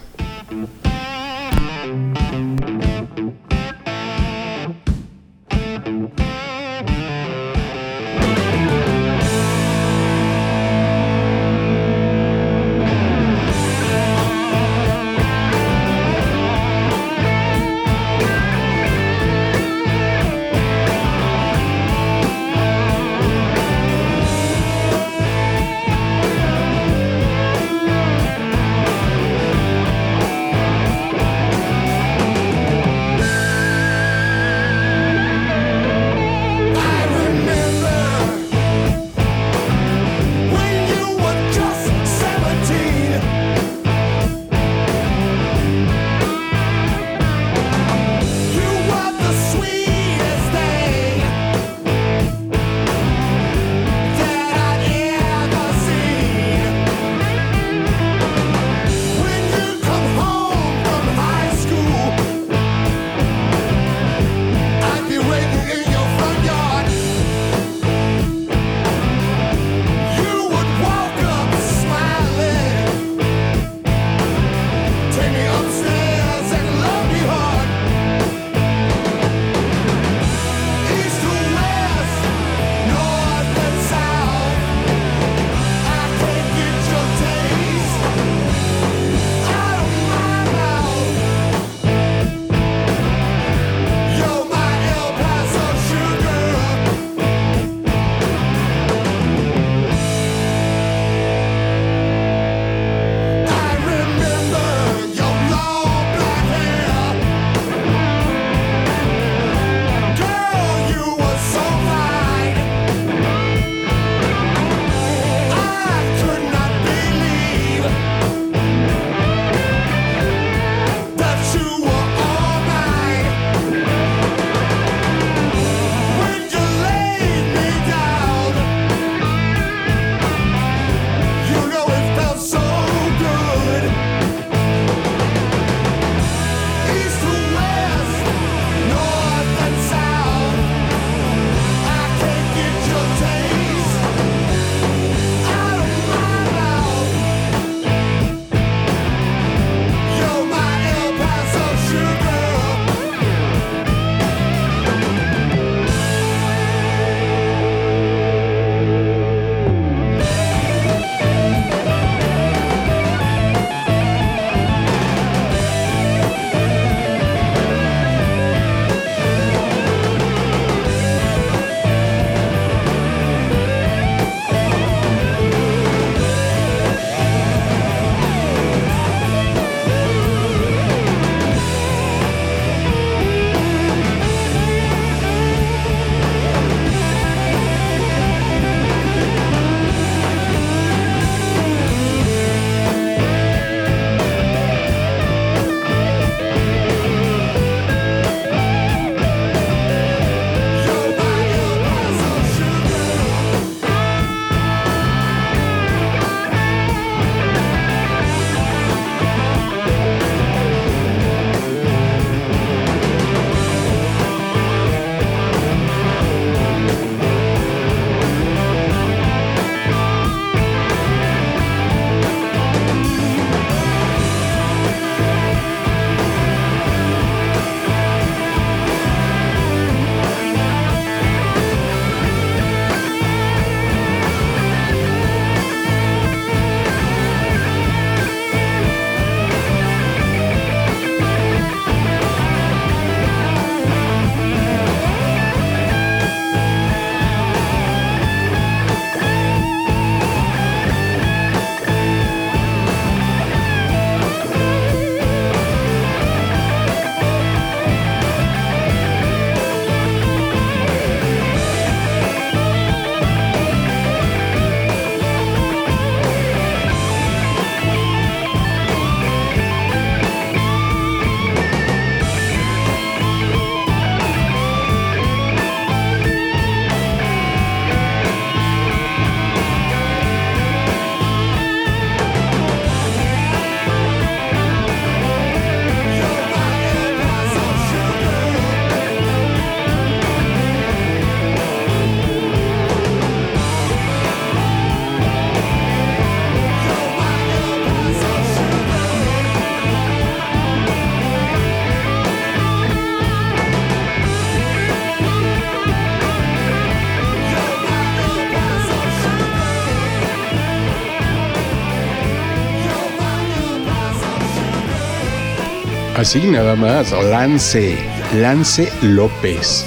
Así nada más, Lance, Lance López.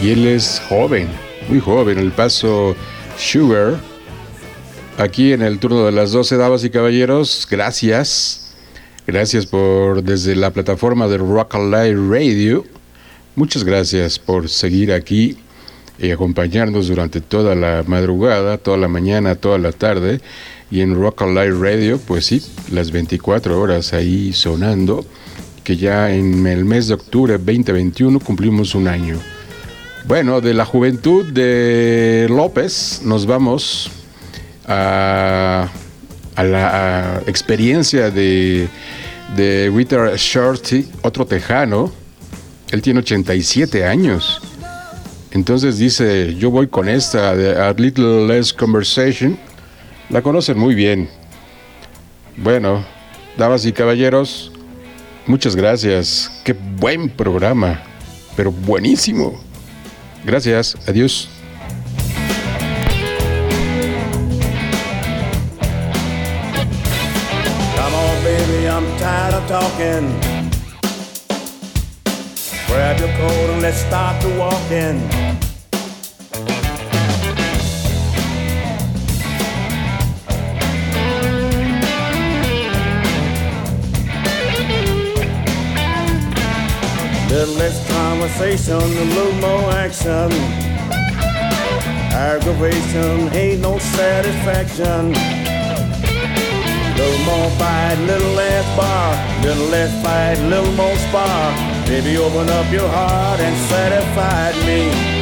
Y él es joven, muy joven, el paso Sugar. Aquí en el turno de las 12, damas y caballeros, gracias. Gracias por desde la plataforma de Rock Live Radio. Muchas gracias por seguir aquí y acompañarnos durante toda la madrugada, toda la mañana, toda la tarde. Y en Rock Live Radio, pues sí, las 24 horas ahí sonando, que ya en el mes de octubre 2021 cumplimos un año. Bueno, de la juventud de López nos vamos a, a la experiencia de, de Shorty, otro tejano. Él tiene 87 años. Entonces dice, yo voy con esta A Little Less Conversation. La conocen muy bien. Bueno, damas y caballeros, muchas gracias. Qué buen programa, pero buenísimo. Gracias, adiós. Come on, baby, I'm tired of talking. Grab your coat and let's start to walking. Little less conversation, a little more action. Aggravation ain't no satisfaction. Little more fight, little less bar. Little less fight, little more spar. Baby, open up your heart and satisfy me.